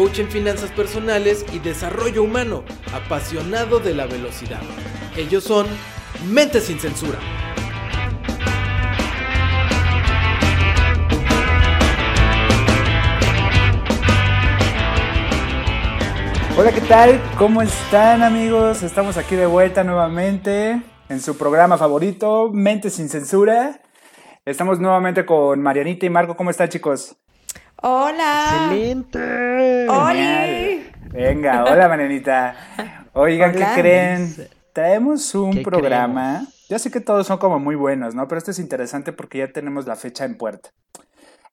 coach en finanzas personales y desarrollo humano, apasionado de la velocidad. Ellos son Mente sin Censura. Hola, ¿qué tal? ¿Cómo están amigos? Estamos aquí de vuelta nuevamente en su programa favorito, Mente sin Censura. Estamos nuevamente con Marianita y Marco. ¿Cómo están chicos? Hola. ¡Excelente! Oli. Venga, hola Marianita. Oigan, Hola. ¿qué creen? Traemos un ¿Qué programa. Ya sé que todos son como muy buenos, ¿no? Pero este es interesante porque ya tenemos la fecha en puerta.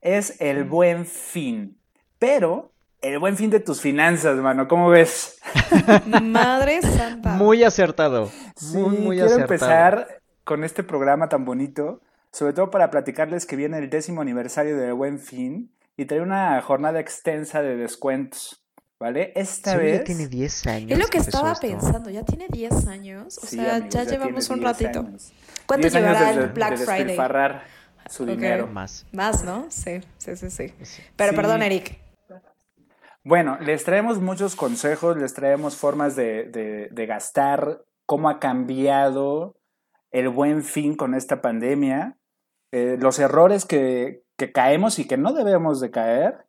Es el buen fin. Pero el buen fin de tus finanzas, mano. ¿Cómo ves? Madre santa. Muy acertado. Sí, muy, muy quiero acertado. empezar con este programa tan bonito, sobre todo para platicarles que viene el décimo aniversario de Buen Fin y trae una jornada extensa de descuentos, ¿vale? Esta Sí, vez... ya tiene 10 años. Es lo que estaba esto. pensando, ya tiene 10 años, o Sí, sea, amigos, ya, llevamos un 10 ratito. años. ¿Cuánto 10 años llevará el Black de Friday? su dinero. Más. Más, ¿no? Sí, sí, sí, sí. Pero Sí. perdón, Eric. Bueno, les traemos muchos consejos, les traemos formas de, de- de gastar, cómo ha cambiado el buen fin con esta pandemia, eh, los errores que, que caemos y que no debemos de caer.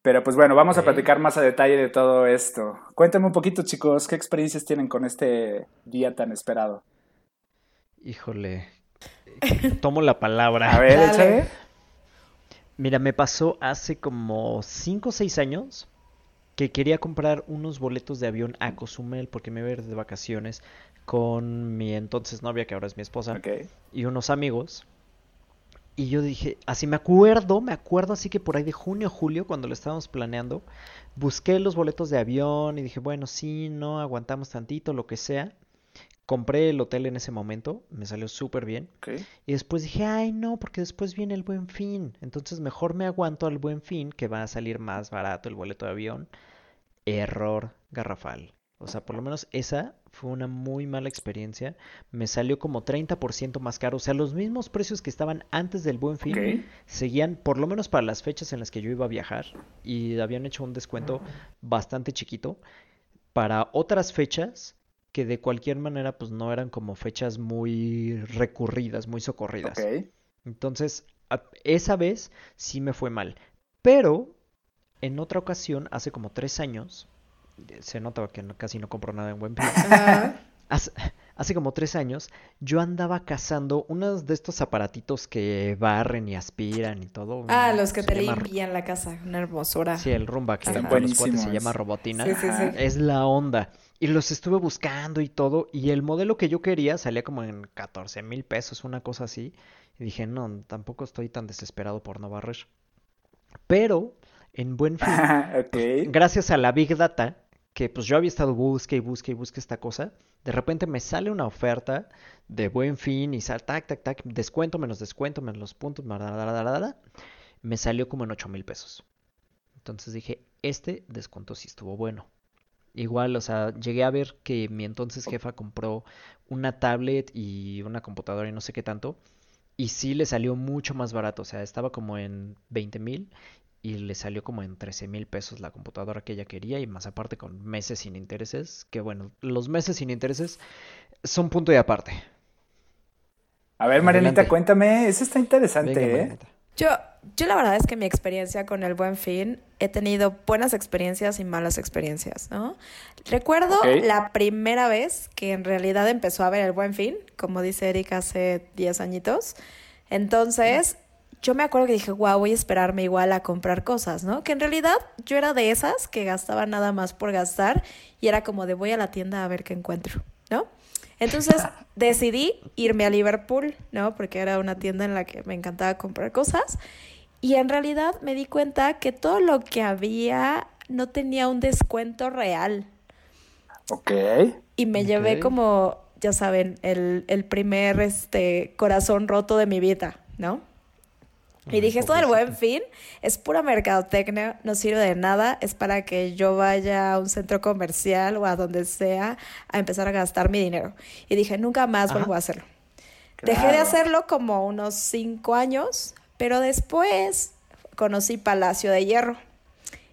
Pero pues bueno, vamos a platicar más a detalle de todo esto. Cuéntame un poquito, chicos, ¿qué experiencias tienen con este día tan esperado? Híjole. Tomo la palabra. A ver, échale. Mira, me pasó hace como 5 o 6 años que quería comprar unos boletos de avión a Cozumel porque me iba a ir de vacaciones con mi entonces novia, que ahora es mi esposa, Ok. y unos amigos. Y yo dije, así me acuerdo, me acuerdo así que por ahí de junio, julio, cuando lo estábamos planeando, busqué los boletos de avión y dije, bueno, sí, no, aguantamos tantito, lo que sea. Compré el hotel en ese momento, me salió súper bien. Y después dije, ay, no, porque después viene el buen fin. Entonces mejor me aguanto al buen fin, que va a salir más barato el boleto de avión. Error garrafal. O sea, por lo menos esa fue una muy mala experiencia. Me salió como 30% más caro. O sea, los mismos precios que estaban antes del buen fin seguían, por lo menos para las fechas en las que yo iba a viajar. Y habían hecho un descuento bastante chiquito. Para otras fechas que de cualquier manera pues no eran como fechas muy recurridas, muy socorridas. Entonces, esa vez sí me fue mal. Pero en otra ocasión, hace como tres años, se nota que no- casi no compro nada en Buen Fin. Ajá. Hace, hace como tres años, yo andaba cazando unos de estos aparatitos que barren y aspiran y todo. Ah, los que se te llama- limpian la casa, una hermosura. Sí, el rumba que los cuates se llama robotina. Sí, sí, sí. Es la onda. Y los estuve buscando y todo. Y el modelo que yo quería salía como en 14 mil pesos, una cosa así. Y dije, no, tampoco estoy tan desesperado por no barrer. Pero, en buen fin, ok. gracias a la Big Data, que pues yo había estado busque y busque y busque esta cosa, de repente me sale una oferta de buen fin y sal, tac, tac, tac, descuento menos descuento menos los puntos, bla, bla, bla, me salió como en 8 mil pesos. Entonces dije, este descuento sí estuvo bueno. Igual, o sea, llegué a ver que mi entonces jefa compró una tablet y una computadora y no sé qué tanto. Y sí le salió mucho más barato. O sea, estaba como en 20 mil y le salió como en 13 mil pesos la computadora que ella quería y más aparte con meses sin intereses. Que bueno, los meses sin intereses son punto y aparte. A ver, Marianita, cuéntame. Eso está interesante, Venga, ¿eh? Yo, yo la verdad es que mi experiencia con el buen fin, he tenido buenas experiencias y malas experiencias, ¿no? Recuerdo Ok. la primera vez que en realidad empezó a ver el buen fin, como dice Erika hace 10 añitos. Entonces, yo me acuerdo que dije, wow, voy a esperarme igual a comprar cosas, ¿no? Que en realidad yo era de esas que gastaba nada más por gastar y era como de voy a la tienda a ver qué encuentro, ¿no? Entonces decidí irme a Liverpool, ¿no? Porque era una tienda en la que me encantaba comprar cosas. Y en realidad me di cuenta que todo lo que había no tenía un descuento real. Ok. Y me llevé como, ya saben, el, el primer este, corazón roto de mi vida, ¿no? Y dije, esto del buen fin es pura mercadotecnia, no sirve de nada, es para que yo vaya a un centro comercial o a donde sea a empezar a gastar mi dinero. Y dije, nunca más Ajá. vuelvo a hacerlo. Dejé de hacerlo como unos cinco años, pero después conocí Palacio de Hierro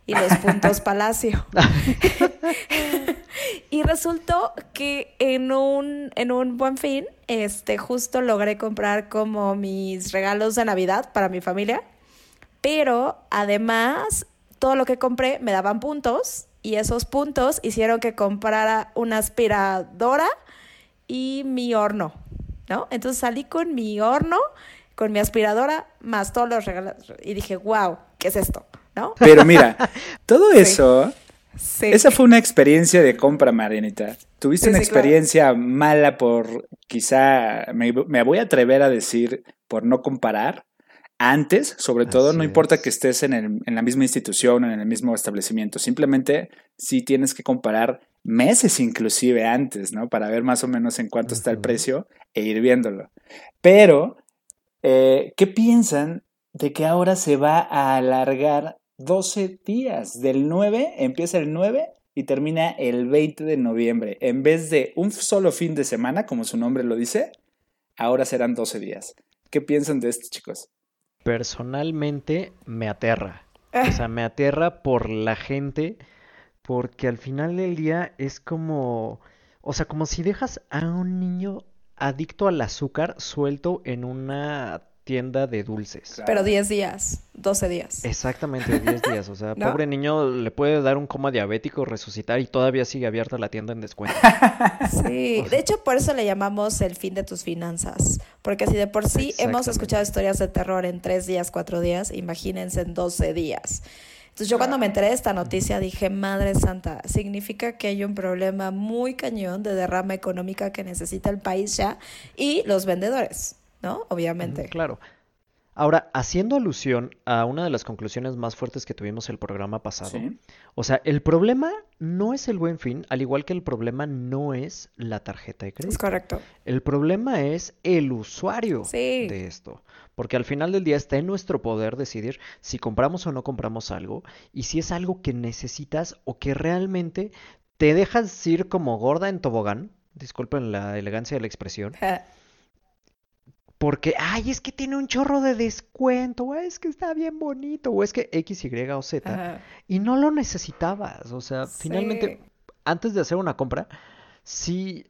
y los puntos Palacio. y resultó que en un, en un buen fin, este, justo logré comprar como mis regalos de Navidad para mi familia, pero además todo lo que compré me daban puntos y esos puntos hicieron que comprara una aspiradora y mi horno, ¿no? Entonces salí con mi horno, con mi aspiradora, más todos los regalos y dije, wow, ¿qué es esto? ¿No? Pero mira, todo eso, Sí. esa fue una experiencia de compra, Marianita. Tuviste Sí, una sí, claro. experiencia mala por, quizá, me, me voy a atrever a decir, por no comparar. Antes, sobre todo, Así no importa es. que estés en, el- en la misma institución, en el mismo establecimiento, simplemente sí tienes que comparar meses inclusive antes, ¿no? Para ver más o menos en cuánto está el precio e ir viéndolo. Pero, eh, ¿qué piensan de que ahora se va a alargar 12 días? Del 9, empieza el 9 y termina el 20 de noviembre. En vez de un solo fin de semana, como su nombre lo dice, ahora serán 12 días. ¿Qué piensan de esto, chicos? Personalmente me aterra. Ah. O sea, me aterra por la gente, porque al final del día es como, o sea, como si dejas a un niño adicto al azúcar suelto en una tienda de dulces. Claro. Pero 10 días, 12 días. Exactamente, 10 días. O sea, ¿No? pobre niño le puede dar un coma diabético, resucitar y todavía sigue abierta la tienda en descuento. Sí, de hecho por eso le llamamos el fin de tus finanzas, porque si de por sí hemos escuchado historias de terror en tres días, cuatro días, imagínense en 12 días. Entonces yo cuando me enteré de esta noticia dije, Madre Santa, significa que hay un problema muy cañón de derrama económica que necesita el país ya y los vendedores, ¿no? Obviamente. Claro. Ahora, haciendo alusión a una de las conclusiones más fuertes que tuvimos el programa pasado, Sí. o sea, el problema no es el buen fin, al igual que el problema no es la tarjeta de Es crédito. correcto. El problema es el usuario Sí. de esto, porque al final del día está en nuestro poder decidir si compramos o no compramos algo y si es algo que necesitas o que realmente te dejas ir como gorda en tobogán, disculpen la elegancia de la expresión, porque, ay, es que tiene un chorro de descuento, o es que está bien bonito, o es que X, Y o Z, Ajá. y no lo necesitabas. O sea, finalmente, antes de hacer una compra, sí,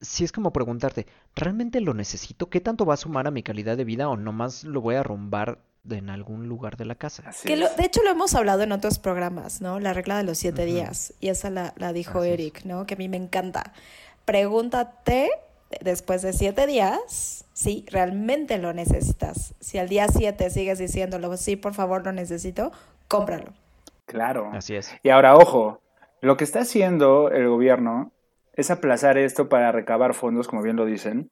sí es como preguntarte, ¿realmente lo necesito? ¿Qué tanto va a sumar a mi calidad de vida o nomás lo voy a arrumbar en algún lugar de la casa? Que lo- de hecho lo hemos hablado en otros programas, ¿no? La regla de los siete días. Y esa la, la dijo Así es. Eric, ¿no? Que a mí me encanta. Pregúntate después de siete días si realmente lo necesitas. Si al día siete sigues diciéndolo, sí, por favor, lo necesito, cómpralo. Claro. Así es. Y ahora, ojo, lo que está haciendo el gobierno es aplazar esto para recabar fondos, como bien lo dicen,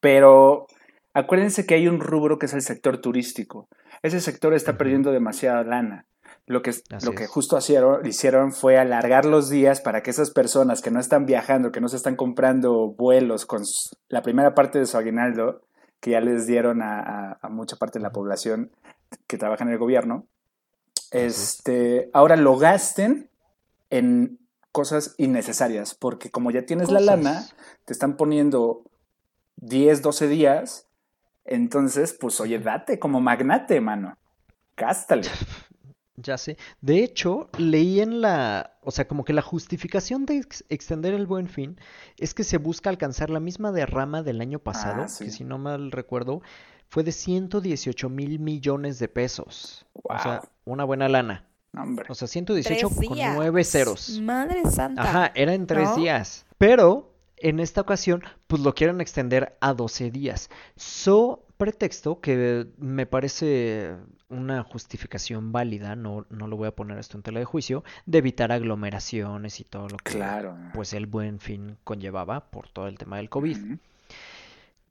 pero acuérdense que hay un rubro que es el sector turístico. Ese sector está perdiendo demasiada lana. Lo que, Así lo que es. justo hicieron, hicieron fue alargar los días para que esas personas que no están viajando, que no se están comprando vuelos con la primera parte de su aguinaldo, que ya les dieron a, a- a mucha parte de la población que trabaja en el gobierno, es. este, ahora lo gasten en cosas innecesarias, porque como ya tienes la lana, te están poniendo 10, 12 días, entonces, pues oye, date como magnate, mano. Gástale. Ya sé. De hecho, leí en la, o sea, como que la justificación de ex- extender el buen fin es que se busca alcanzar la misma derrama del año pasado, Ah, sí. que si no mal recuerdo, fue de 118 mil millones de pesos. O sea, Wow. una buena lana. Hombre. O sea, 118 Tres con nueve ceros. Madre santa. Ajá, era en tres ¿no? días. Pero en esta ocasión, pues lo quieren extender a 12 días. So pretexto que me parece una justificación válida, no, no lo voy a poner esto en tela de juicio, de evitar aglomeraciones y todo lo que Claro. pues el buen fin conllevaba por todo el tema del COVID.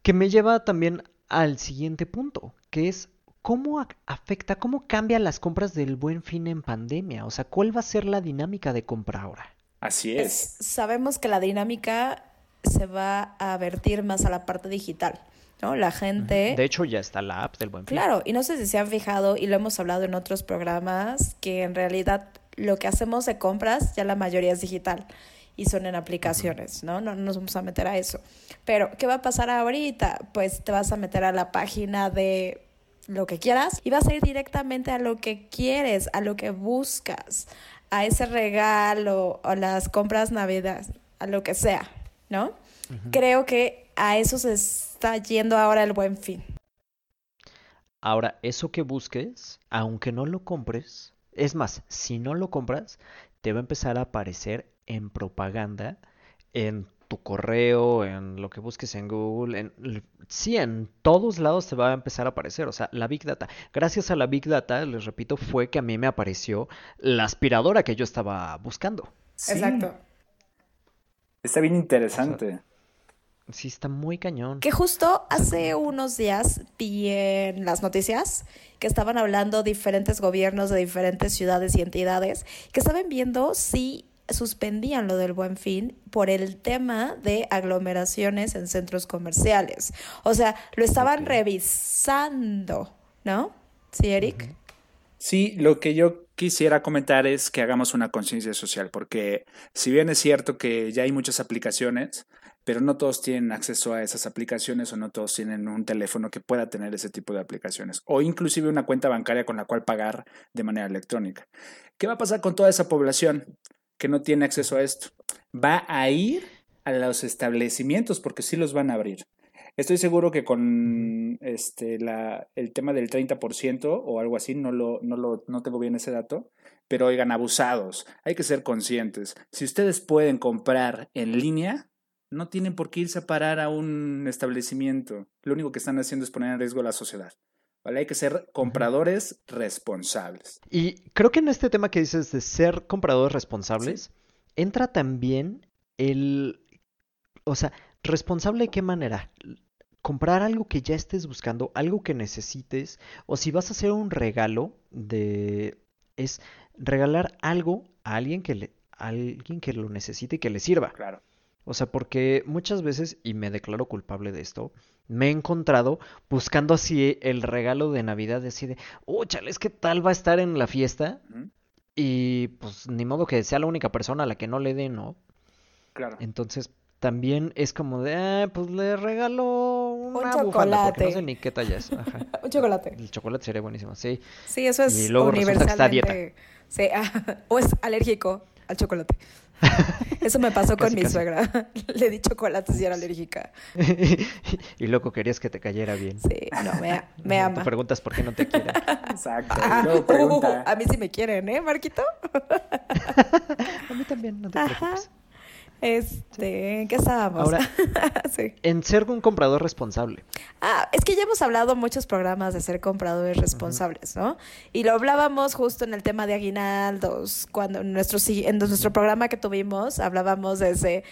Que me lleva también al siguiente punto, que es cómo afecta, cómo cambian las compras del buen fin en pandemia. O sea, ¿cuál va a ser la dinámica de compra ahora? Así es. sabemos que la dinámica se va a vertir más a la parte digital. ¿No? La gente... De hecho, ya está la app del Buen Fin. Claro, y no sé si se han fijado, y lo hemos hablado en otros programas, que en realidad lo que hacemos de compras ya la mayoría es digital y son en aplicaciones, ¿no? No nos vamos a meter a eso. Pero, ¿qué va a pasar ahorita? Pues te vas a meter a la página de lo que quieras y vas a ir directamente a lo que quieres, a lo que buscas, a ese regalo o las compras navidad, a lo que sea, ¿no? Creo que a eso se está yendo ahora el buen fin. Ahora, eso que busques, aunque no lo compres, es más, si no lo compras, te va a empezar a aparecer en propaganda, en tu correo, en lo que busques en Google, en, sí, en todos lados te va a empezar a aparecer, o sea, la Big Data. Gracias a la Big Data, les repito, fue que a mí me apareció la aspiradora que yo estaba buscando. Exacto. Está bien interesante. Sí, está muy cañón. Que justo hace unos días vi en las noticias que estaban hablando diferentes gobiernos de diferentes ciudades y entidades que estaban viendo si suspendían lo del buen fin por el tema de aglomeraciones en centros comerciales. O sea, lo estaban revisando, ¿no? ¿Sí, Eric? Sí, lo que yo quisiera comentar es que hagamos una conciencia social, porque si bien es cierto que ya hay muchas aplicaciones, pero no todos tienen acceso a esas aplicaciones o no todos tienen un teléfono que pueda tener ese tipo de aplicaciones o inclusive una cuenta bancaria con la cual pagar de manera electrónica. ¿Qué va a pasar con toda esa población? que no tiene acceso a esto. Va a ir a los establecimientos porque sí los van a abrir. Estoy seguro que con este, la, el tema del 30% o algo así, no, lo, no, lo, no tengo bien ese dato, pero oigan, abusados, hay que ser conscientes. Si ustedes pueden comprar en línea, no tienen por qué irse a parar a un establecimiento. Lo único que están haciendo es poner en riesgo a la sociedad. Hay que ser compradores responsables. Y creo que en este tema que dices de ser compradores responsables, entra también el... O sea, responsable de qué manera? Comprar algo que ya estés buscando, algo que necesites, o si vas a hacer un regalo de... es regalar algo a alguien que, le... a alguien que lo necesite y que le sirva. Claro. O sea, porque muchas veces, y me declaro culpable de esto, me he encontrado buscando así el regalo de Navidad, así de, oh, chales, ¿qué tal va a estar en la fiesta? Y pues ni modo que sea la única persona a la que no le dé, ¿no? Claro. Entonces, también es como de, ah, pues le regalo una un chocolate. no sé ni qué tallas. Ajá. un chocolate. El chocolate sería buenísimo, sí. Sí, eso es y luego universalmente... está dieta. Sí, o es alérgico al chocolate. Eso me pasó con mi suegra. Le di chocolates y era alérgica. y loco, querías que te cayera bien. Sí, no, me, me ama. Te preguntas por qué no te quieren. Exacto. Uh, a mí sí me quieren, ¿eh, Marquito? a mí también, no te preocupes. Este, ¿qué estábamos? Ahora, en ser un comprador responsable. Ah, es que ya hemos hablado muchos programas de ser compradores responsables, ¿no? Y lo hablábamos justo en el tema de aguinaldos, cuando en nuestro, en nuestro programa que tuvimos hablábamos de ese,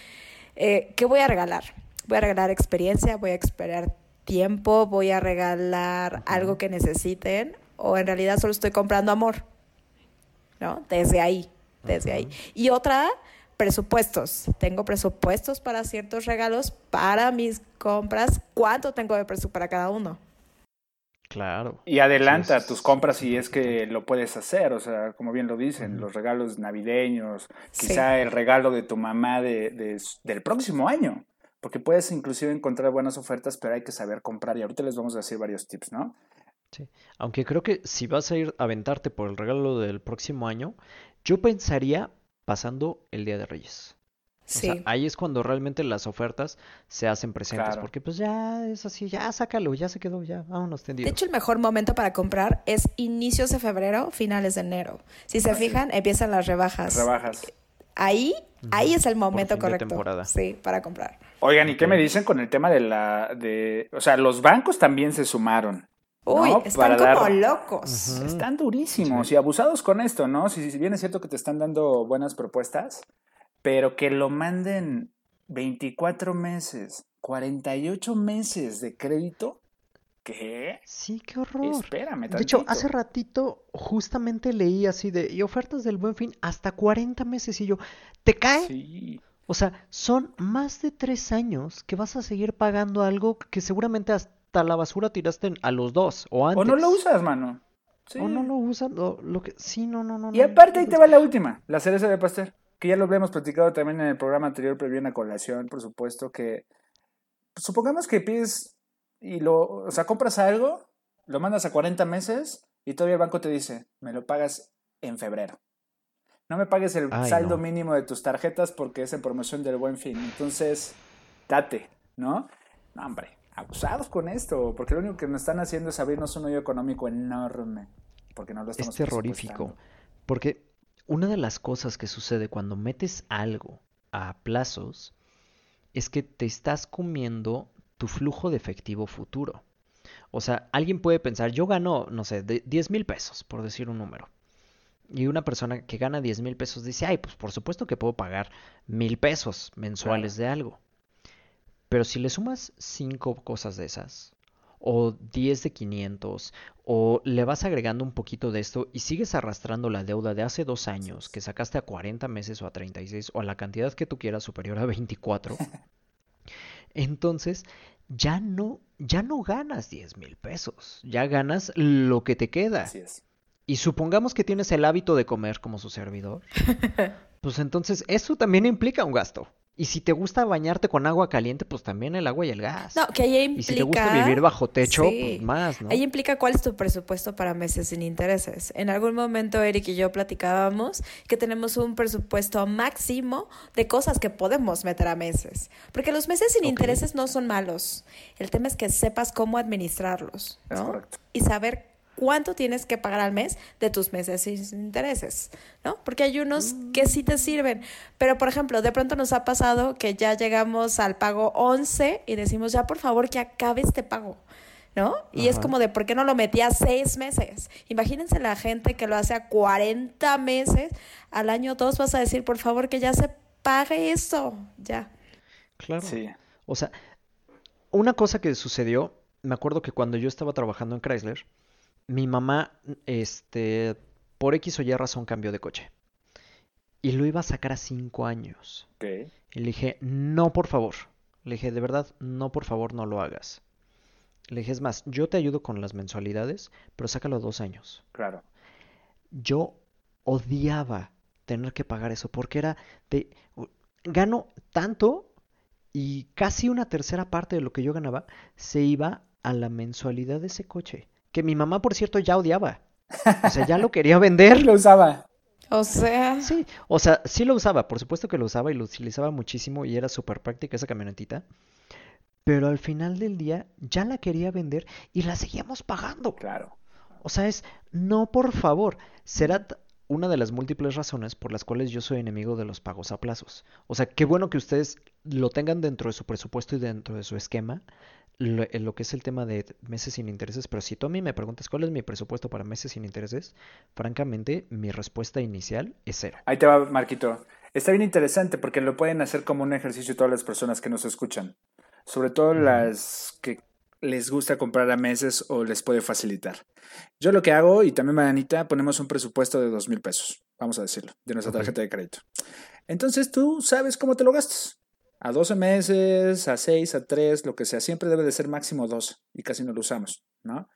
eh, ¿qué voy a regalar? Voy a regalar experiencia, voy a esperar tiempo, voy a regalar algo que necesiten, o en realidad solo estoy comprando amor, ¿no? Desde ahí, desde ahí. Y otra presupuestos. Tengo presupuestos para ciertos regalos, para mis compras. ¿Cuánto tengo de presupuesto para cada uno? Claro. Y adelanta tus compras si es que lo puedes hacer, o sea, como bien lo dicen, los regalos navideños, quizá el regalo de tu mamá de, del próximo año, porque puedes inclusive encontrar buenas ofertas, pero hay que saber comprar y ahorita les vamos a decir varios tips, ¿no? Sí, aunque creo que si vas a ir a aventarte por el regalo del próximo año, yo pensaría pasando el Día de Reyes. Sí. O sea, ahí es cuando realmente las ofertas se hacen presentes, porque pues ya es así, ya sácalo, ya se quedó, ya vámonos tendidos. De hecho, el mejor momento para comprar es inicios de febrero, finales de enero. Si se fijan, empiezan las rebajas. Rebajas. Ahí, ahí es el momento correcto. Sí, para comprar. Oigan, ¿y qué me dicen con el tema de la, de, o sea, los bancos también se sumaron? Uy, están como locos. Están durísimos y abusados con esto, ¿no? Si, si, bien es cierto que te están dando buenas propuestas, pero que lo manden 24 meses, 48 meses de crédito. ¿Qué? Sí, qué horror. Espérame, De hecho, tantito. hace ratito justamente leí así de, y ofertas del Buen Fin hasta 40 meses y yo, ¿te cae? Sí. O sea, son más de tres años que vas a seguir pagando algo que seguramente hasta la basura tiraste a los dos o antes. O no lo usas, mano. Sí. O no lo usan, o lo que... Sí, no, no, no. Y no, aparte ahí no, te va la última, la cereza de pastel, que ya lo habíamos platicado también en el programa anterior, pero viene a colación, por supuesto, que pues, supongamos que pides y lo, o sea, compras algo, lo mandas a 40 meses y todavía el banco te dice, me lo pagas en febrero. No me pagues el Ay, saldo no. mínimo de tus tarjetas porque es en promoción del buen fin. Entonces, date, ¿no? No, hombre, abusados con esto, porque lo único que nos están haciendo es abrirnos un hoyo económico enorme, porque no lo Es estamos terrorífico. presupuestando. Porque una de las cosas que sucede cuando metes algo a plazos es que te estás comiendo tu flujo de efectivo futuro. O sea, alguien puede pensar, yo gano, no sé, de 10 mil pesos, por decir un número. Y una persona que gana 10 mil pesos dice, ay, pues por supuesto que puedo pagar mil pesos mensuales de algo. Pero si le sumas cinco cosas de esas, o 10 de 500, o le vas agregando un poquito de esto y sigues arrastrando la deuda de hace dos años que sacaste a 40 meses o a 36 o a la cantidad que tú quieras superior a 24, entonces ya no, ya no ganas 10 mil pesos, ya ganas lo que te queda. Así es. Y supongamos que tienes el hábito de comer como su servidor, pues entonces eso también implica un gasto. Y si te gusta bañarte con agua caliente, pues también el agua y el gas. No, que ahí implica... Y si te gusta vivir bajo techo, Sí. pues más, ¿no? Ahí implica cuál es tu presupuesto para meses sin intereses. En algún momento Eric y yo platicábamos que tenemos un presupuesto máximo de cosas que podemos meter a meses. Porque los meses sin intereses no son malos. El tema es que sepas cómo administrarlos, Es ¿no? correcto. Y saber cuánto tienes que pagar al mes de tus meses sin intereses, ¿no? Porque hay unos que sí te sirven. Pero, por ejemplo, de pronto nos ha pasado que ya llegamos al pago 11 y decimos, ya por favor que acabe este pago. ¿No? Y es como de, ¿por qué no lo metí a seis meses? Imagínense la gente que lo hace a 40 meses, al año 2 vas a decir, por favor, que ya se pague eso, ya. Claro. Sí. O sea, una cosa que sucedió, me acuerdo que cuando yo estaba trabajando en Chrysler, mi mamá, este, por X o Y razón cambió de coche. Y lo iba a sacar a cinco años. Ok. Y le dije, no, por favor. Le dije, de verdad, no, por favor, no lo hagas. Le dije, es más, yo te ayudo con las mensualidades, pero sácalo a dos años. Claro. Yo odiaba tener que pagar eso porque era de gano tanto y casi una tercera parte de lo que yo ganaba se iba a la mensualidad de ese coche, que mi mamá, por cierto, ya odiaba. O sea, ya lo quería vender. lo usaba. O sea, Sí, o sea, sí lo usaba, por supuesto que lo usaba y lo utilizaba muchísimo y era súper práctica esa camionetita. Pero al final del día ya la quería vender y la seguíamos pagando. Claro. O sea, es, no, por favor. Será una de las múltiples razones por las cuales yo soy enemigo de los pagos a plazos. O sea, qué bueno que ustedes lo tengan dentro de su presupuesto y dentro de su esquema, lo, en lo que es el tema de meses sin intereses. Pero si tú a mí me preguntas cuál es mi presupuesto para meses sin intereses, francamente, mi respuesta inicial es cero. Ahí te va, Marquito. Está bien interesante porque lo pueden hacer como un ejercicio todas las personas que nos escuchan. Sobre todo las que les gusta comprar a meses o les puede facilitar. Yo lo que hago, y también Marianita, ponemos un presupuesto de dos mil pesos, vamos a decirlo, de nuestra tarjeta de crédito. Entonces tú sabes cómo te lo gastas. A 12 meses, a 6, a 3, lo que sea. Siempre debe de ser máximo 12 y casi no lo usamos, ¿no?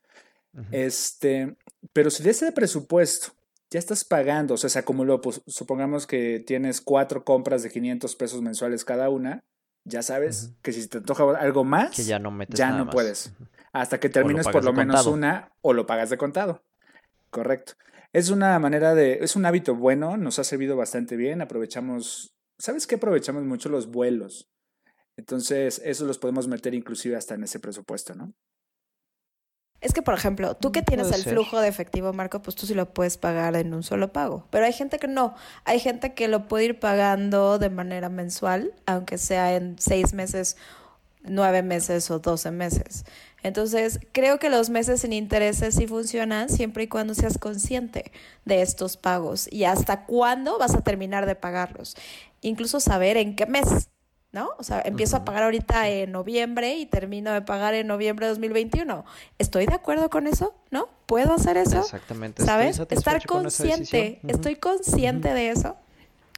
Este, pero si de ese presupuesto ya estás pagando, o sea, se acumuló, pues supongamos que tienes cuatro compras de 500 pesos mensuales cada una, ya sabes que si te antoja algo más, Que ya no metes ya nada no más. puedes. Hasta que termines por lo menos contado. una o lo pagas de contado. Correcto. Es una manera de, es un hábito bueno, nos ha servido bastante bien, aprovechamos, ¿sabes qué? Aprovechamos mucho los vuelos. Entonces, eso los podemos meter inclusive hasta en ese presupuesto, ¿no? Es que, por ejemplo, tú que tienes el ser. flujo de efectivo, Marco, pues tú sí lo puedes pagar en un solo pago. Pero hay gente que no. Hay gente que lo puede ir pagando de manera mensual, aunque sea en seis meses, nueve meses o doce meses. Entonces, creo que los meses sin intereses sí funcionan siempre y cuando seas consciente de estos pagos y hasta cuándo vas a terminar de pagarlos. Incluso saber en qué mes ¿no? O sea, empiezo a pagar ahorita en noviembre y termino de pagar en noviembre de 2021. ¿Estoy de acuerdo con eso? ¿No? ¿Puedo hacer eso? Exactamente. ¿Sabes? Estar consciente, estoy consciente de eso.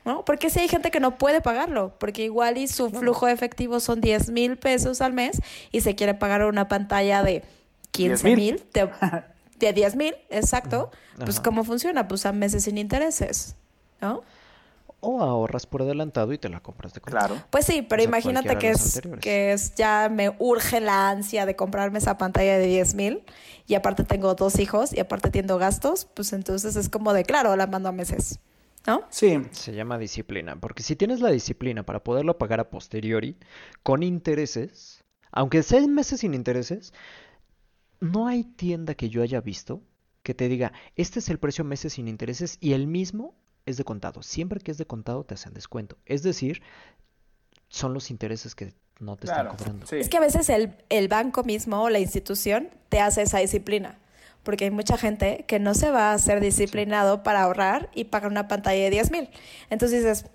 ¿No? Porque si hay gente que no puede pagarlo, porque igual y su flujo de efectivo son 10 mil pesos al mes y se quiere pagar una pantalla de 15 mil, de, de 10 mil, exacto. Pues ¿cómo funciona? Pues a meses sin intereses, ¿no? O ahorras por adelantado y te la compras de Claro. Pues sí, pero imagínate que es, que es ya me urge la ansia de comprarme esa pantalla de 10 mil y aparte tengo dos hijos y aparte tengo gastos, pues entonces es como de claro, la mando a meses. ¿No? Sí. Se llama disciplina, porque si tienes la disciplina para poderlo pagar a posteriori con intereses, aunque seis meses sin intereses, no hay tienda que yo haya visto que te diga, este es el precio meses sin intereses y el mismo es de contado. Siempre que es de contado te hacen descuento. Es decir, son los intereses que no te están cobrando. Es que a veces el, el banco mismo o la institución te hace esa disciplina. Porque hay mucha gente que no se va a ser disciplinado para ahorrar y pagar una pantalla de 10 mil. Entonces dices,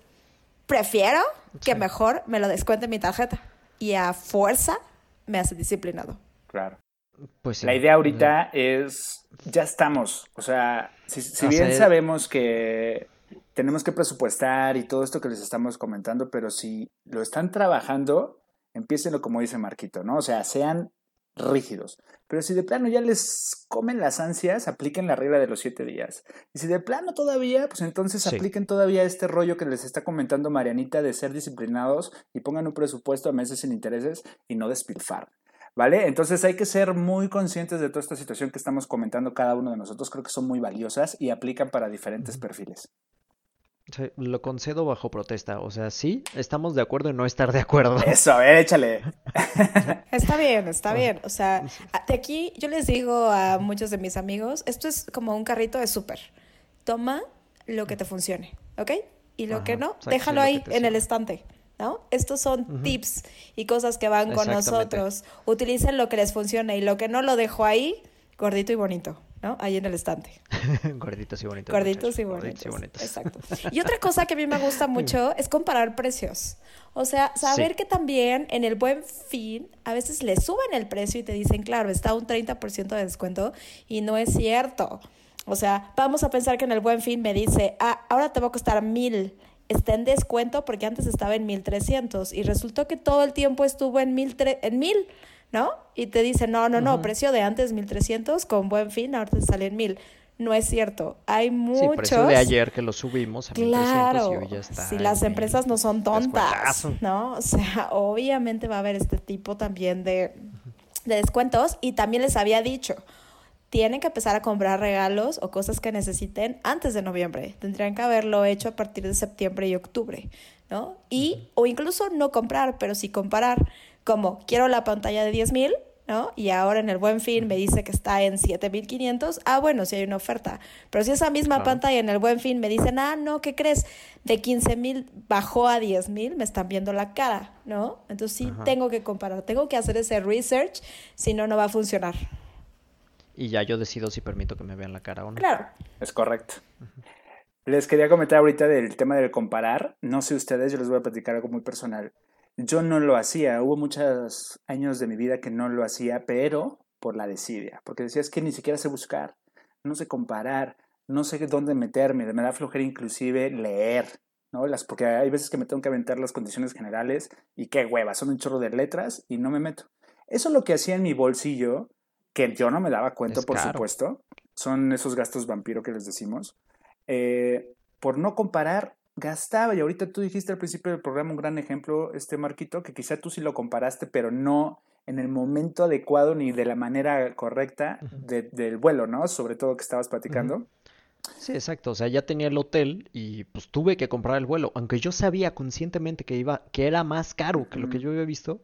prefiero que mejor me lo descuente mi tarjeta. Y a fuerza me hace disciplinado. Claro. Pues La idea ahorita es, ya estamos. O sea, si, si bien sabemos que tenemos que presupuestar y todo esto que les estamos comentando, pero si lo están trabajando, empiecenlo como dice Marquito, ¿no? O sea, sean rígidos. Pero si de plano ya les comen las ansias, apliquen la regla de los siete días. Y si de plano todavía, pues entonces apliquen todavía este rollo que les está comentando Marianita de ser disciplinados y pongan un presupuesto a meses sin intereses y no despilfar. ¿Vale? Entonces hay que ser muy conscientes de toda esta situación que estamos comentando cada uno de nosotros. Creo que son muy valiosas y aplican para diferentes perfiles lo concedo bajo protesta. O sea, sí, estamos de acuerdo en no estar de acuerdo. Eso, a ver, échale. Está bien, está bien. O sea, de aquí yo les digo a muchos de mis amigos, esto es como un carrito de súper. Toma lo que te funcione, ¿ok? Y lo que no, déjalo ahí en el estante. ¿No? Estos son tips y cosas que van con nosotros. Utilicen lo que les funcione y lo que no lo dejo ahí, gordito y bonito. ¿No? Ahí en el estante. Gorditos y bonitos. Gorditos y bonitos. Exacto. Y otra cosa que a mí me gusta mucho es comparar precios. O sea, saber que también en el buen fin a veces le suben el precio y te dicen, claro, está un 30% de descuento y no es cierto. O sea, vamos a pensar que en el buen fin me dice, ah, ahora te va a costar mil. Está en descuento porque antes estaba en 1300 y resultó que todo el tiempo estuvo en mil. En mil ¿no? Y te dicen, no, no, no, precio de antes 1300, con buen fin, ahora te salen 1000. No es cierto. Hay muchos. Sí, precio de ayer que lo subimos a claro, y hoy ya está. Si las empresas no son tontas, ¿no? O sea, obviamente va a haber este tipo también de, de descuentos. Y también les había dicho, tienen que empezar a comprar regalos o cosas que necesiten antes de noviembre. Tendrían que haberlo hecho a partir de septiembre y octubre, ¿no? Y, o incluso no comprar, pero sí comparar como quiero la pantalla de 10.000, ¿no? Y ahora en el buen fin me dice que está en 7.500, ah, bueno, si hay una oferta. Pero si esa misma pantalla en el buen fin me dicen, ah, no, ¿qué crees? De 15.000 bajó a 10.000, me están viendo la cara, ¿no? Entonces sí tengo que comparar, tengo que hacer ese research, si no, no va a funcionar. Y ya yo decido si permito que me vean la cara o no. Claro. Es correcto. Les quería comentar ahorita del tema del comparar. No sé ustedes, yo les voy a platicar algo muy personal. Yo no lo hacía, hubo muchos años de mi vida que no lo hacía, pero por la desidia, porque decía es que ni siquiera sé buscar, no sé comparar, no sé dónde meterme, me da flojera inclusive leer, ¿no? Las, porque hay veces que me tengo que aventar las condiciones generales y qué hueva, son un chorro de letras y no me meto. Eso es lo que hacía en mi bolsillo, que yo no me daba cuenta, por supuesto, son esos gastos vampiro que les decimos. Eh, por no comparar, gastaba. Y ahorita tú dijiste al principio del programa un gran ejemplo, este Marquito, que quizá tú sí lo comparaste, pero no en el momento adecuado ni de la manera correcta del vuelo, ¿no? Sobre todo que estabas platicando. Sí, exacto. O sea, ya tenía el hotel y pues tuve que comprar el vuelo. Aunque yo sabía conscientemente que iba, que era más caro que lo que yo había visto,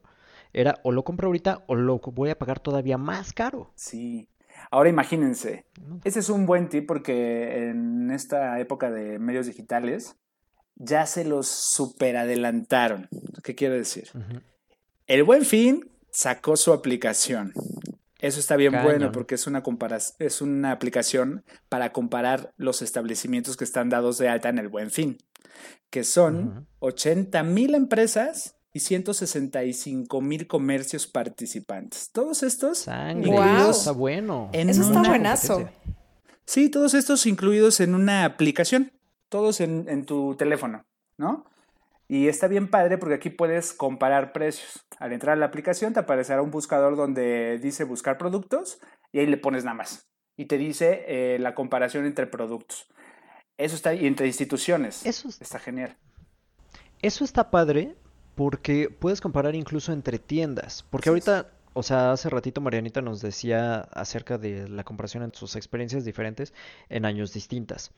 era o lo compro ahorita o lo voy a pagar todavía más caro. Sí. Ahora imagínense, ese es un buen tip porque en esta época de medios digitales, ya se los superadelantaron. ¿Qué quiere decir? El Buen Fin sacó su aplicación. Eso está bien bueno porque es una, es una aplicación para comparar los establecimientos que están dados de alta en el Buen Fin, que son 80 mil empresas y 165 mil comercios participantes. Todos estos Sangre, incluidos está bueno. en Eso está una- buenazo. Sí, todos estos incluidos en una aplicación, todos en, en tu teléfono, ¿no? Y está bien padre porque aquí puedes comparar precios. Al entrar a la aplicación te aparecerá un buscador donde dice buscar productos y ahí le pones nada más. Y te dice eh, la comparación entre productos. Eso está, y entre instituciones. Eso es- Está genial. Eso está padre porque puedes comparar incluso entre tiendas. Porque ahorita, o sea, hace ratito Marianita nos decía acerca de la comparación entre sus experiencias diferentes en años distintas.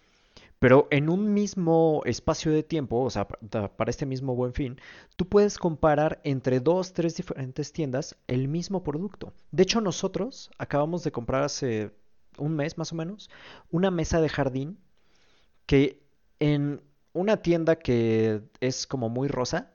Pero en un mismo espacio de tiempo, o sea, pa- para este mismo buen fin, tú puedes comparar entre dos, tres diferentes tiendas el mismo producto. De hecho, nosotros acabamos de comprar hace un mes más o menos una mesa de jardín que en una tienda que es como muy rosa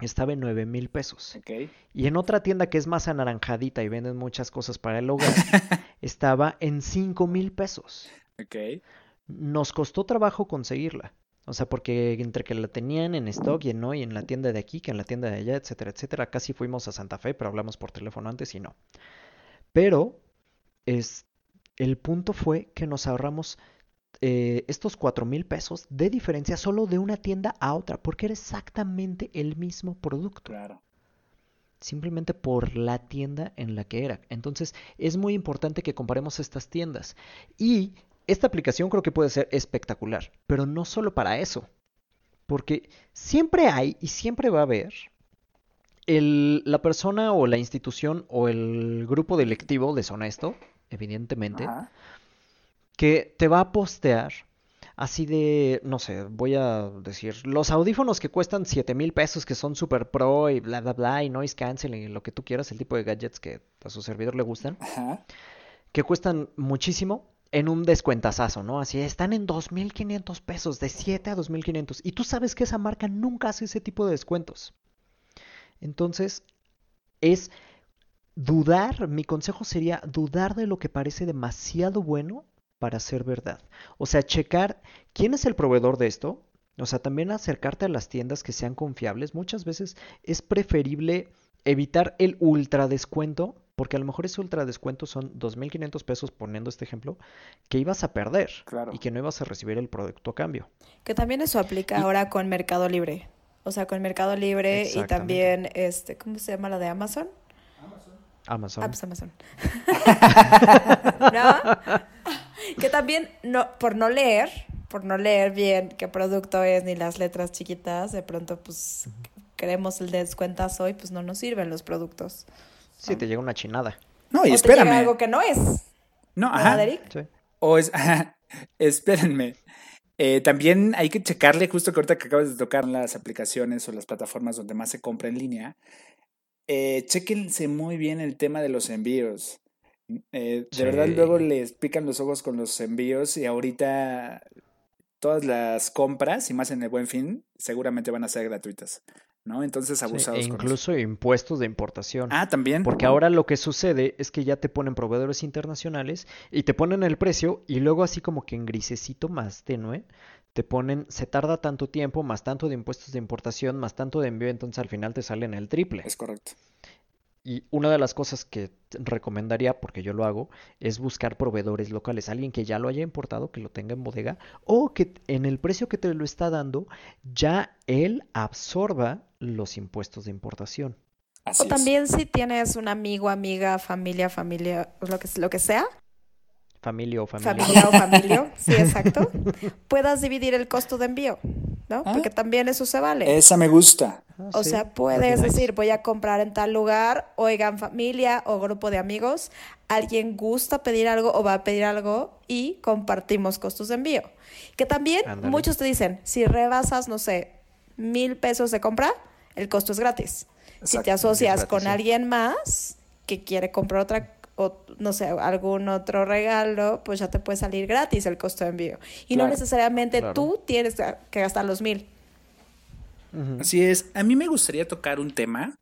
estaba en 9 mil pesos. Ok. Y en otra tienda que es más anaranjadita y venden muchas cosas para el hogar, estaba en 5 mil pesos. Ok. Nos costó trabajo conseguirla. O sea, porque entre que la tenían en stock y en no, y en la tienda de aquí, que en la tienda de allá, etcétera, etcétera, casi fuimos a Santa Fe, pero hablamos por teléfono antes y no. Pero es, el punto fue que nos ahorramos eh, estos cuatro mil pesos de diferencia solo de una tienda a otra, porque era exactamente el mismo producto Claro. simplemente por la tienda en la que era. Entonces, es muy importante que comparemos estas tiendas. Y esta aplicación creo que puede ser espectacular, pero no solo para eso. Porque siempre hay y siempre va a haber el- la persona o la institución o el grupo directivo deshonesto, evidentemente, Ajá. que te va a postear así de, no sé, voy a decir, los audífonos que cuestan 7 mil pesos, que son super pro y bla, bla, bla, y noise canceling y lo que tú quieras, el tipo de gadgets que a su servidor le gustan, Ajá. que cuestan muchísimo en un descuentazazo, ¿no? Así están en 2.500 pesos, de 7 a 2.500, y tú sabes que esa marca nunca hace ese tipo de descuentos. Entonces, es dudar, mi consejo sería dudar de lo que parece demasiado bueno para ser verdad. O sea, checar quién es el proveedor de esto. O sea, también acercarte a las tiendas que sean confiables. Muchas veces es preferible evitar el ultra descuento, porque a lo mejor ese ultra descuento son 2.500 pesos, poniendo este ejemplo, que ibas a perder Claro. y que no ibas a recibir el producto a cambio. Que también eso aplica Y- ahora con Mercado Libre. O sea, con Mercado Libre y también, este, ¿cómo se llama la de Amazon? Amazon. Ah, pues Amazon. ¿No? Que también, no, por no leer, por no leer bien qué producto es ni las letras chiquitas, de pronto, pues, queremos el descuentazo y pues no nos sirven los productos. Sí, te llega una chinada. No, y o te espérame. llega algo que no es. No, ¿Verdad, ajá. Derek? Sí. O es, espérenme. Eh, también hay que checarle, justo que ahorita que acabas de tocar las aplicaciones o las plataformas donde más se compra en línea, eh, chequense muy bien el tema de los envíos. Eh, de Sí. verdad, luego les pican los ojos con los envíos y ahorita todas las compras, y más en el buen fin, seguramente van a ser gratuitas, ¿no? Entonces, Sí, abusados e con incluso impuestos de importación. Ah, también. Porque ahora lo que sucede es que ya te ponen proveedores internacionales y te ponen el precio y luego así como que en grisecito más tenue te ponen se tarda tanto tiempo más tanto de impuestos de importación más tanto de envío entonces al final te salen el triple. Es correcto. Y una de las cosas que recomendaría, porque yo lo hago, es buscar proveedores locales, alguien que ya lo haya importado, que lo tenga en bodega, o que en el precio que te lo está dando, ya él absorba los impuestos de importación. Así O es. también si tienes un amigo, amiga, familia, familia, lo que, lo que sea, Familia o familia. familia o familia, sí, exacto, puedas dividir el costo de envío, ¿no? Ah. Porque también eso se vale. Esa me gusta. Ah, O sí, sea, puedes nice. decir, voy a comprar en tal lugar, oigan familia o grupo de amigos, alguien gusta pedir algo o va a pedir algo y compartimos costos de envío. Que también muchos te dicen, si rebasas, no sé, mil pesos de compra, el costo es gratis. Si te asocias gratis, con sí. alguien más que quiere comprar otra, o no sé, algún otro regalo, pues ya te puede salir gratis el costo de envío. Y no necesariamente claro. tú tienes que gastar los mil. Así es. A mí me gustaría tocar un tema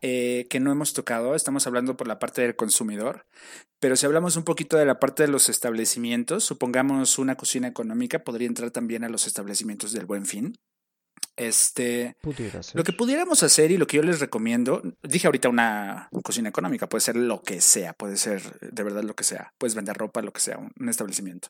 eh, que no hemos tocado. Estamos hablando por la parte del consumidor. Pero si hablamos un poquito de la parte de los establecimientos, supongamos una cocina económica, podría entrar también a los establecimientos del buen fin. Este, lo que pudiéramos hacer y lo que yo les recomiendo, dije ahorita una cocina económica, puede ser lo que sea, puede ser de verdad lo que sea, puedes vender ropa, lo que sea, un, un establecimiento.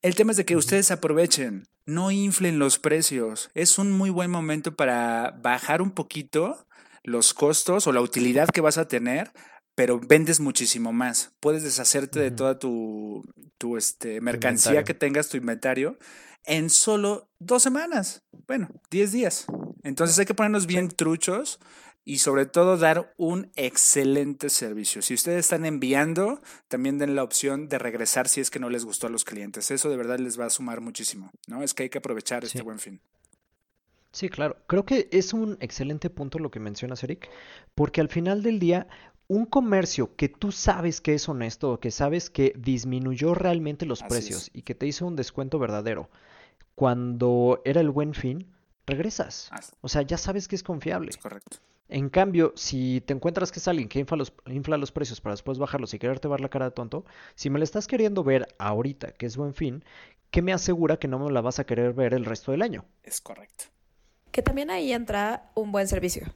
El tema es de que ustedes aprovechen, no inflen los precios. Es un muy buen momento para bajar un poquito los costos o la utilidad que vas a tener, pero vendes muchísimo más. Puedes deshacerte de toda tu, tu este, mercancía inventario. que tengas, tu inventario, en solo dos semanas. Bueno, 10 días. Entonces hay que ponernos bien truchos y sobre todo dar un excelente servicio. Si ustedes están enviando, también den la opción de regresar si es que no les gustó a los clientes. Eso de verdad les va a sumar muchísimo, ¿no? Es que hay que aprovechar este buen fin. Sí, claro. Creo que es un excelente punto lo que mencionas, Eric, porque al final del día, un comercio que tú sabes que es honesto, que sabes que disminuyó realmente los Así precios es. y que te hizo un descuento verdadero, cuando era el buen fin, regresas. O sea, ya sabes que es confiable. es correcto. En cambio, si te encuentras que es alguien que infla los, infla los precios para después bajarlos y quererte ver la cara de tonto, si me la estás queriendo ver ahorita, que es buen fin, ¿qué me asegura que no me la vas a querer ver el resto del año? Es correcto. Que también ahí entra un buen servicio.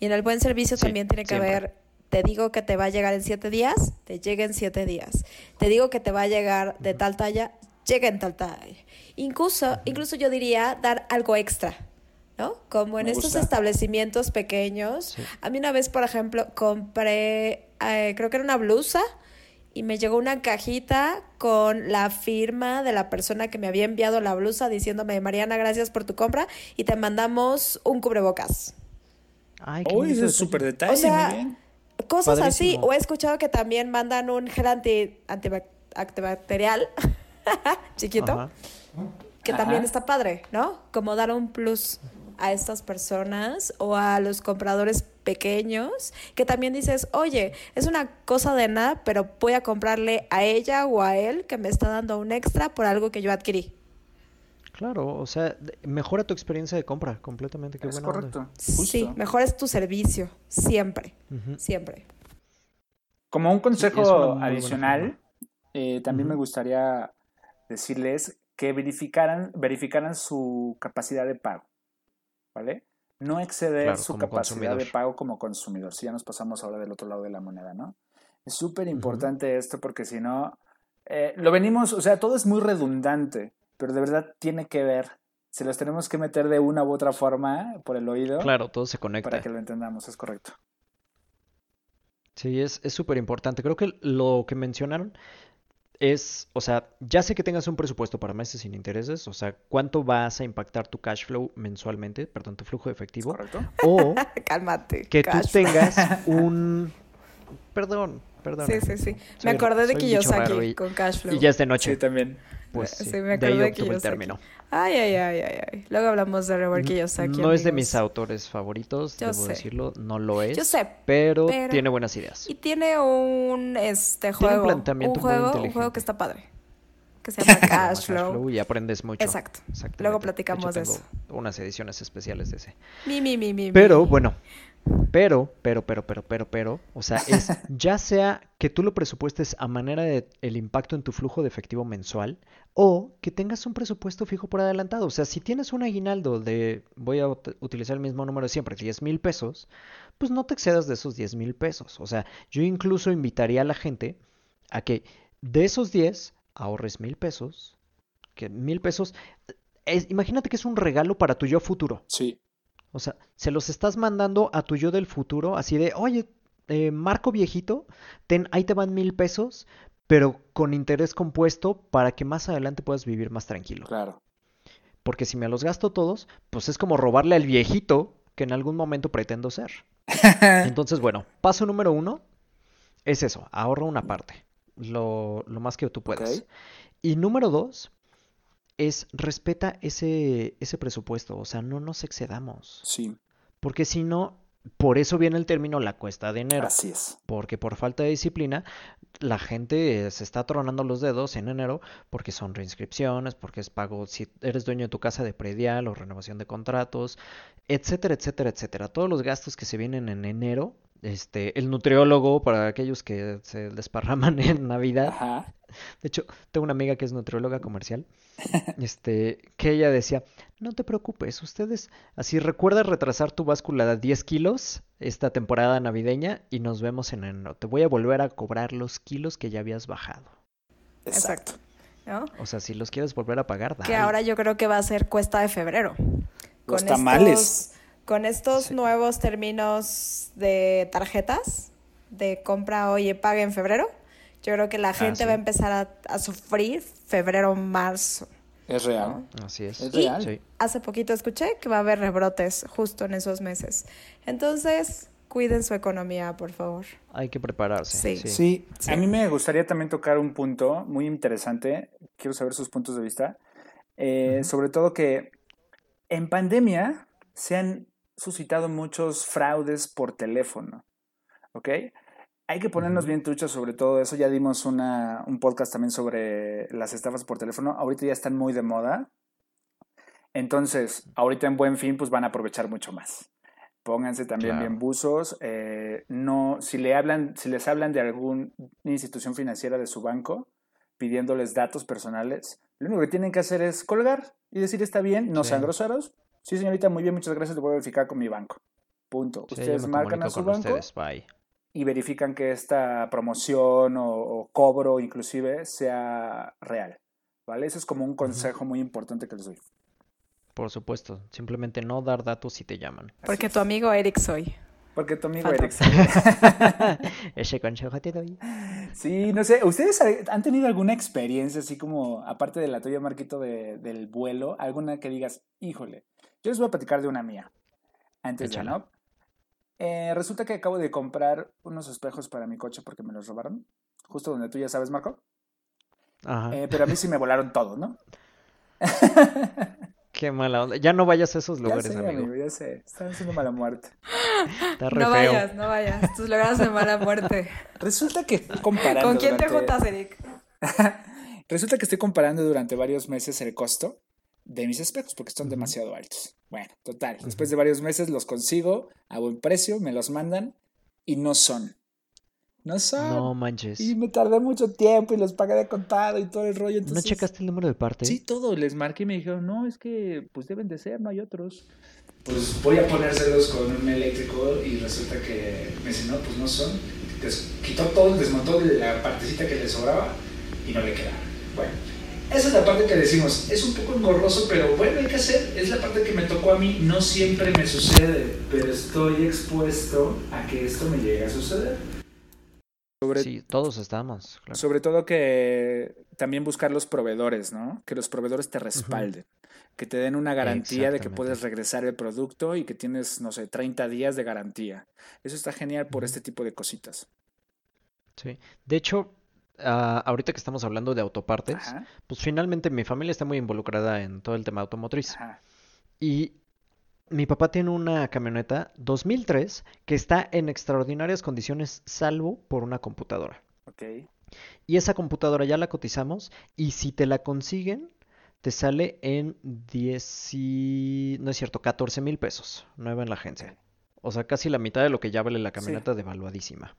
Y en el buen servicio Sí, también tiene que siempre. haber, te digo que te va a llegar en siete días, te llega en siete días. Te digo que te va a llegar de tal talla, llega en tal talla. Incluso, incluso yo diría dar algo extra, ¿no? Como en Me estos gusta. establecimientos pequeños. Sí. A mí una vez, por ejemplo, compré, eh, creo que era una blusa y me llegó una cajita con la firma de la persona que me había enviado la blusa diciéndome, Mariana, gracias por tu compra y te mandamos un cubrebocas. Ay, qué Uy, bonito ese es súper detalle, O sea, muy bien. Cosas así. O he escuchado que también mandan un gel anti, antibac- antibacterial chiquito, Ajá. que Ajá. también está padre, ¿no? Como dar un plus a estas personas o a los compradores pequeños, que también dices, oye, es una cosa de nada, pero voy a comprarle a ella o a él que me está dando un extra por algo que yo adquirí. Claro, o sea, mejora tu experiencia de compra completamente. Qué Es buena onda. correcto. Sí, Justo. mejor es tu servicio, siempre, siempre. Como un consejo adicional, eh, también me gustaría decirles que verificaran, verificaran su capacidad de pago, ¿vale? No exceder Claro, su capacidad de pago como consumidor. Si ya nos pasamos ahora del otro lado de la moneda, ¿no? Es súper importante esto porque si no, eh, lo venimos, o sea, todo es muy redundante, pero de verdad tiene que ver. Se los tenemos que meter de una u otra forma por el oído Claro, todo se conecta. para que lo entendamos, es correcto. Sí, es es súper importante. Creo que lo que mencionaron es, o sea, ya sé que tengas un presupuesto para meses sin intereses, o sea, cuánto vas a impactar tu cash flow mensualmente, perdón, tu flujo de ¿Es efectivo, correcto? o Cálmate. que tú tengas un, perdón, perdón. Sí, sí, sí. Me Soy- acordé de un Kiyosaki y- con cash flow. Y ya es de noche, Sí, también. pues Sí, sí, me de acordé ahí de Kiyosaki. término. Ay, ay, ay, ay, ay. Luego hablamos de Robert Kiyosaki. No es de amigos. mis autores favoritos, Yo debo sé. decirlo, no lo es, Yo sé, pero pero- tiene buenas ideas. Y tiene un este Tiene un juego, planteamiento un muy juego, un inteligente. juego que está padre, que se llama Se llama Cash Flow. y aprendes mucho. Exacto. Luego De platicamos hecho, de tengo eso. unas ediciones especiales de ese. Mi, mi, mi, mi, Pero mi. bueno, pero, pero, pero, pero, pero, pero, o sea, es ya sea que tú lo presupuestes a manera de el impacto en tu flujo de efectivo mensual o que tengas un presupuesto fijo por adelantado. O sea, si tienes un aguinaldo de, voy a ut- utilizar el mismo número de siempre, 10 mil pesos, pues no te excedas de esos 10 mil pesos. O sea, yo incluso invitaría a la gente a que de esos 10 ahorres mil pesos, que mil pesos, es- imagínate que es un regalo para tu yo futuro. Sí. O sea, se los estás mandando a tu yo del futuro, así de, oye, eh, Marco viejito, ten, ahí te van mil pesos, pero con interés compuesto para que más adelante puedas vivir más tranquilo. Claro. Porque si me los gasto todos, pues es como robarle al viejito que en algún momento pretendo ser. Entonces, bueno, paso número uno es eso, ahorra una parte, lo, lo más que tú puedas. Y número dos es respeta ese, ese presupuesto, o sea, no nos excedamos. Sí, Porque si no, por eso viene el término la cuesta de enero. así es. Porque por falta de disciplina, la gente se está tronando los dedos en enero porque son reinscripciones, porque es pago si eres dueño de tu casa de predial o renovación de contratos, etcétera, etcétera, etcétera. Todos los gastos que se vienen en enero Este, el nutriólogo para aquellos que se desparraman en Navidad. Ajá. De hecho, tengo una amiga que es nutrióloga comercial, este, que ella decía, no te preocupes, ustedes, así recuerda retrasar tu báscula de 10 kilos esta temporada navideña y nos vemos en enero. Te voy a volver a cobrar los kilos que ya habías bajado. Exacto. ¿no? O sea, si los quieres volver a pagar, Que ahora yo creo que va a ser cuesta de febrero. Los tamales. Con estos Sí. nuevos términos de tarjetas de compra hoy y paga en febrero, yo creo que la gente sí. va a empezar a, a sufrir febrero, marzo. Es real. Así es. Es Y real. Sí. hace poquito escuché que va a haber rebrotes justo en esos meses. Entonces, cuiden su economía, por favor. Hay que prepararse. Sí. Sí. Sí, Sí. a mí me gustaría también tocar un punto muy interesante. Quiero saber sus puntos de vista. Eh. Sobre todo que en pandemia se han suscitado muchos fraudes por teléfono. ¿Ok? Hay que ponernos bien truchos sobre todo eso. Ya dimos una, un podcast también sobre las estafas por teléfono. Ahorita ya están muy de moda. Entonces, ahorita en buen fin, pues van a aprovechar mucho más. Pónganse también Claro. bien buzos. eh, no, si le hablan, si les hablan de alguna institución financiera de su banco pidiéndoles datos personales, lo único que tienen que hacer es colgar y decir está bien, no Sí. sean groseros. Sí, señorita, muy bien, muchas gracias, lo voy a verificar con mi banco. Punto. Sí, Ustedes marcan a su banco ustedes. Y verifican que esta promoción o, o cobro inclusive sea real. ¿Vale? Eso es como un consejo muy importante que les doy. Por supuesto. Simplemente no dar datos si te llaman. Porque tu amigo Eric soy. Porque tu amigo. Eric sabe. Ese consejo te doy. Sí, no sé, ¿ustedes han tenido alguna experiencia así como, aparte de la tuya, Marquito, de- del vuelo, alguna que digas, híjole, yo les voy a platicar de una mía, antes Échala. de, ¿no? Eh, resulta que acabo de comprar unos espejos para mi coche porque me los robaron, justo donde tú ya sabes, Marco, Ajá. Eh, pero a mí sí me volaron todo, ¿no? Qué mala onda. Ya no vayas a esos Ya lugares, sé, amigo. amigo, ya sé, están haciendo mala muerte. Está re No feo. vayas, no vayas. Tus logras de mala muerte. Resulta que estoy comparando ¿Con quién te juntas, Eric? Resulta que estoy comparando durante varios meses el costo de mis espejos porque están demasiado altos. Bueno, total. Después de varios meses los consigo a buen precio, me los mandan y no son. No son. No manches. Y me tardé mucho tiempo y los pagué de contado y todo el rollo. ¿No Entonces, checaste el número de parte? Sí, todo. Les marqué y me dijeron, no, es que pues deben de ser, no hay otros. Pues voy a ponérselos con un eléctrico y resulta que me dice, no, pues no son. Des- quitó todo, desmontó la partecita que le sobraba y no le quedaba. Bueno, esa es la parte que decimos, es un poco engorroso, pero bueno, hay que hacer. Es la parte que me tocó a mí, no siempre me sucede, pero estoy expuesto a que esto me llegue a suceder. Sobre, Sí, todos estamos. claro. sobre todo que también buscar los proveedores, ¿no? Que los proveedores te respalden, que te den una garantía de que puedes regresar el producto y que tienes, no sé, 30 días de garantía. Eso está genial por este tipo de cositas. Sí. De hecho, ah, ahorita que estamos hablando de autopartes, Ajá, pues finalmente mi familia está muy involucrada en todo el tema automotriz. ajá. Y mi papá tiene una camioneta 2003 que está en extraordinarias condiciones salvo por una computadora. Ok. Y esa computadora ya la cotizamos y si te la consiguen, te sale en 10 y... no es cierto, 14 mil pesos, nueva en la agencia. O sea, casi la mitad de lo que ya vale la camioneta devaluadísima.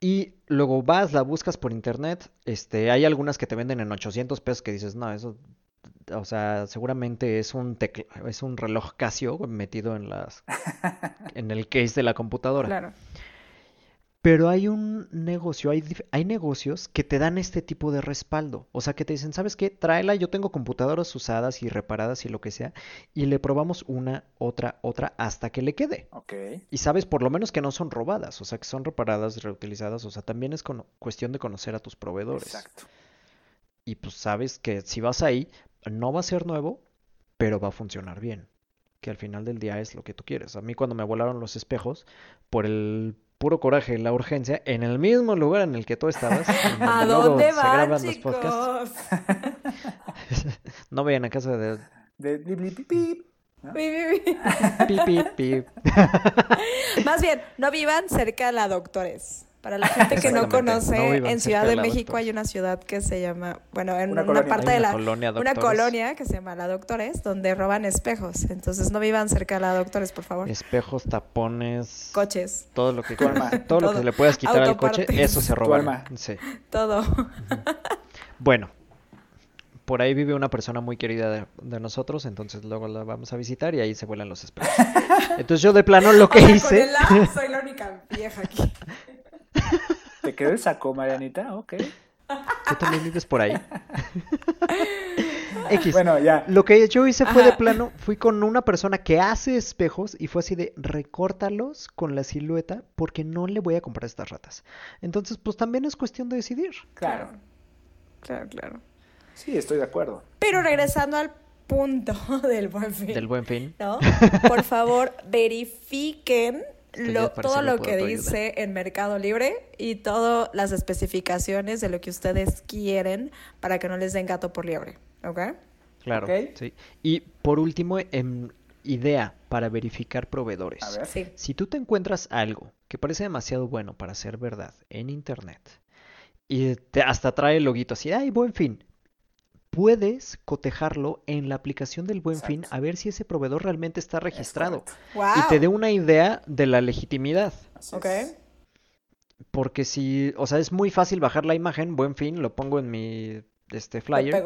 Y luego vas, la buscas por internet, este, hay algunas que te venden en 800 pesos que dices, no, eso, o sea, seguramente es un tecla- es un reloj Casio metido en las, en el case de la computadora. Claro. Pero hay un negocio, hay, hay negocios que te dan este tipo de respaldo. O sea, que te dicen, ¿sabes qué? Tráela, yo tengo computadoras usadas y reparadas y lo que sea, y le probamos una, otra, otra, hasta que le quede. Ok. Y sabes por lo menos que no son robadas, o sea, que son reparadas, reutilizadas, o sea, también es cuestión de conocer a tus proveedores. Exacto. Y pues sabes que si vas ahí, no va a ser nuevo, pero va a funcionar bien. Que al final del día es lo que tú quieres. A mí cuando me volaron los espejos, por el puro coraje y la urgencia, en el mismo lugar en el que tú estabas, ¿A dónde se van, graban los podcasts, chicos? no vayan a casa de De blip, blip, pip. Más bien, no vivan cerca de la doctores. Para la gente que no conoce, No vivan en Ciudad de México hay una ciudad que se llama, bueno, en Una una, colonia. parte de la colonia, una colonia que se llama La Doctores, donde roban espejos. Entonces no vivan cerca de la Doctores, por favor. Espejos, tapones, Coches, todo lo que todo lo que le puedas quitar al coche, eso se roba. Sí. todo. Bueno, por ahí vive una persona muy querida de, de nosotros, entonces luego la vamos a visitar y ahí se vuelan los espejos. Entonces yo de plano lo que O sea, con hice, el A, soy la única vieja aquí. ¿Te quedó el saco, Marianita? Ok. tú también vives por ahí. X. Bueno, ya. Lo que yo hice fue de plano, fui con una persona que hace espejos y fue así de recórtalos con la silueta porque no le voy a comprar estas ratas. Entonces, pues también es cuestión de decidir. Claro. Claro, claro. Sí, estoy de acuerdo. Pero regresando al punto del buen fin. Del buen fin. ¿no? Por favor, verifiquen lo- todo lo que dice en Mercado Libre y todas las especificaciones de lo que ustedes quieren para que no les den gato por liebre, ¿ok? Claro, Ok. sí. Y por último, en idea para verificar proveedores. A ver. Sí. Si tú te encuentras algo que parece demasiado bueno para ser verdad en internet y te hasta trae el loguito así, ay, buen fin, puedes cotejarlo en la aplicación del buen fin a ver si ese proveedor realmente está registrado. Wow. y te dé una idea de la legitimidad. Así Ok. es. Porque si, o sea, es muy fácil bajar la imagen, buen fin, lo pongo en mi este flyer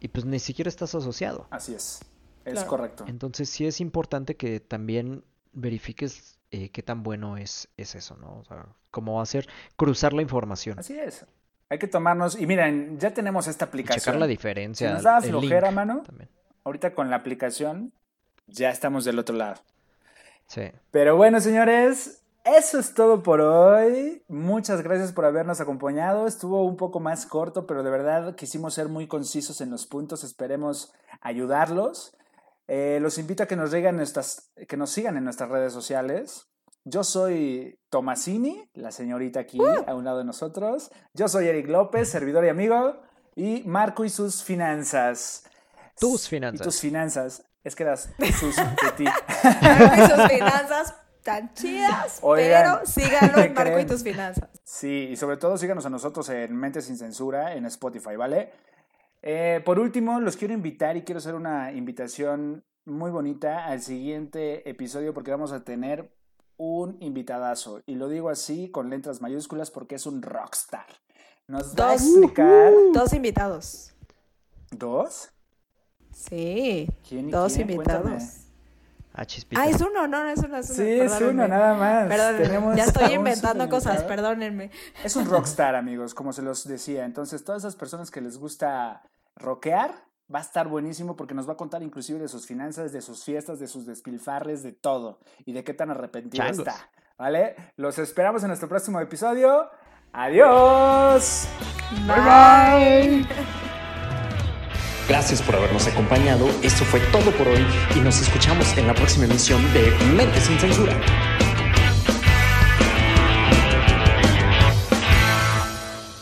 y pues ni siquiera estás asociado. Así es. Es Claro. correcto. Entonces sí es importante que también verifiques eh, qué tan bueno es, es eso, ¿no? O sea, cómo hacer, cruzar la información Así es. Hay que tomarnos. Y miren, ya tenemos esta aplicación. checar la Si diferencia. nos el flojera, link mano, también. ahorita con la aplicación ya estamos del otro lado. Sí. Pero bueno, señores, eso es todo por hoy. Muchas gracias por habernos acompañado. Estuvo un poco más corto, pero de verdad quisimos ser muy concisos en los puntos. Esperemos ayudarlos. Eh, los invito a que nos, nuestras, que nos sigan en nuestras redes sociales. Yo soy Tomasini, la señorita aquí a un lado de nosotros. Yo soy Eric López, servidor y amigo. Y Marco y sus finanzas. Tus Y finanzas. tus finanzas. Es que das sus de ti. Marco y sus finanzas tan chidas, Oigan, pero síganlo ¿qué en Marco y tus finanzas. Sí, y sobre todo síganos a nosotros en Mente Sin Censura en Spotify, ¿vale? Eh, por último, los quiero invitar y quiero hacer una invitación muy bonita al siguiente episodio porque vamos a tener un invitadazo. Y lo digo así con letras mayúsculas porque es un rockstar. Nos va a Dos. explicar... Dos invitados. ¿Dos? Sí, ¿Quién y dos quién? invitados. Cuéntame. Ah, chispita. Ah, es uno, no, no es uno, es uno. Sí, es uno, nada más. Perdónenme, Tenemos ya estoy inventando cosas, perdónenme. Es un rockstar, amigos, como se los decía. Entonces, todas esas personas que les gusta rockear, va a estar buenísimo porque nos va a contar inclusive de sus finanzas, de sus fiestas, de sus despilfarres, de todo. Y de qué tan arrepentido Changos. está. ¿Vale? Los esperamos en nuestro próximo episodio. ¡Adiós! Bye. Gracias por habernos acompañado. Esto fue todo por hoy y nos escuchamos en la próxima emisión de Mente sin Censura.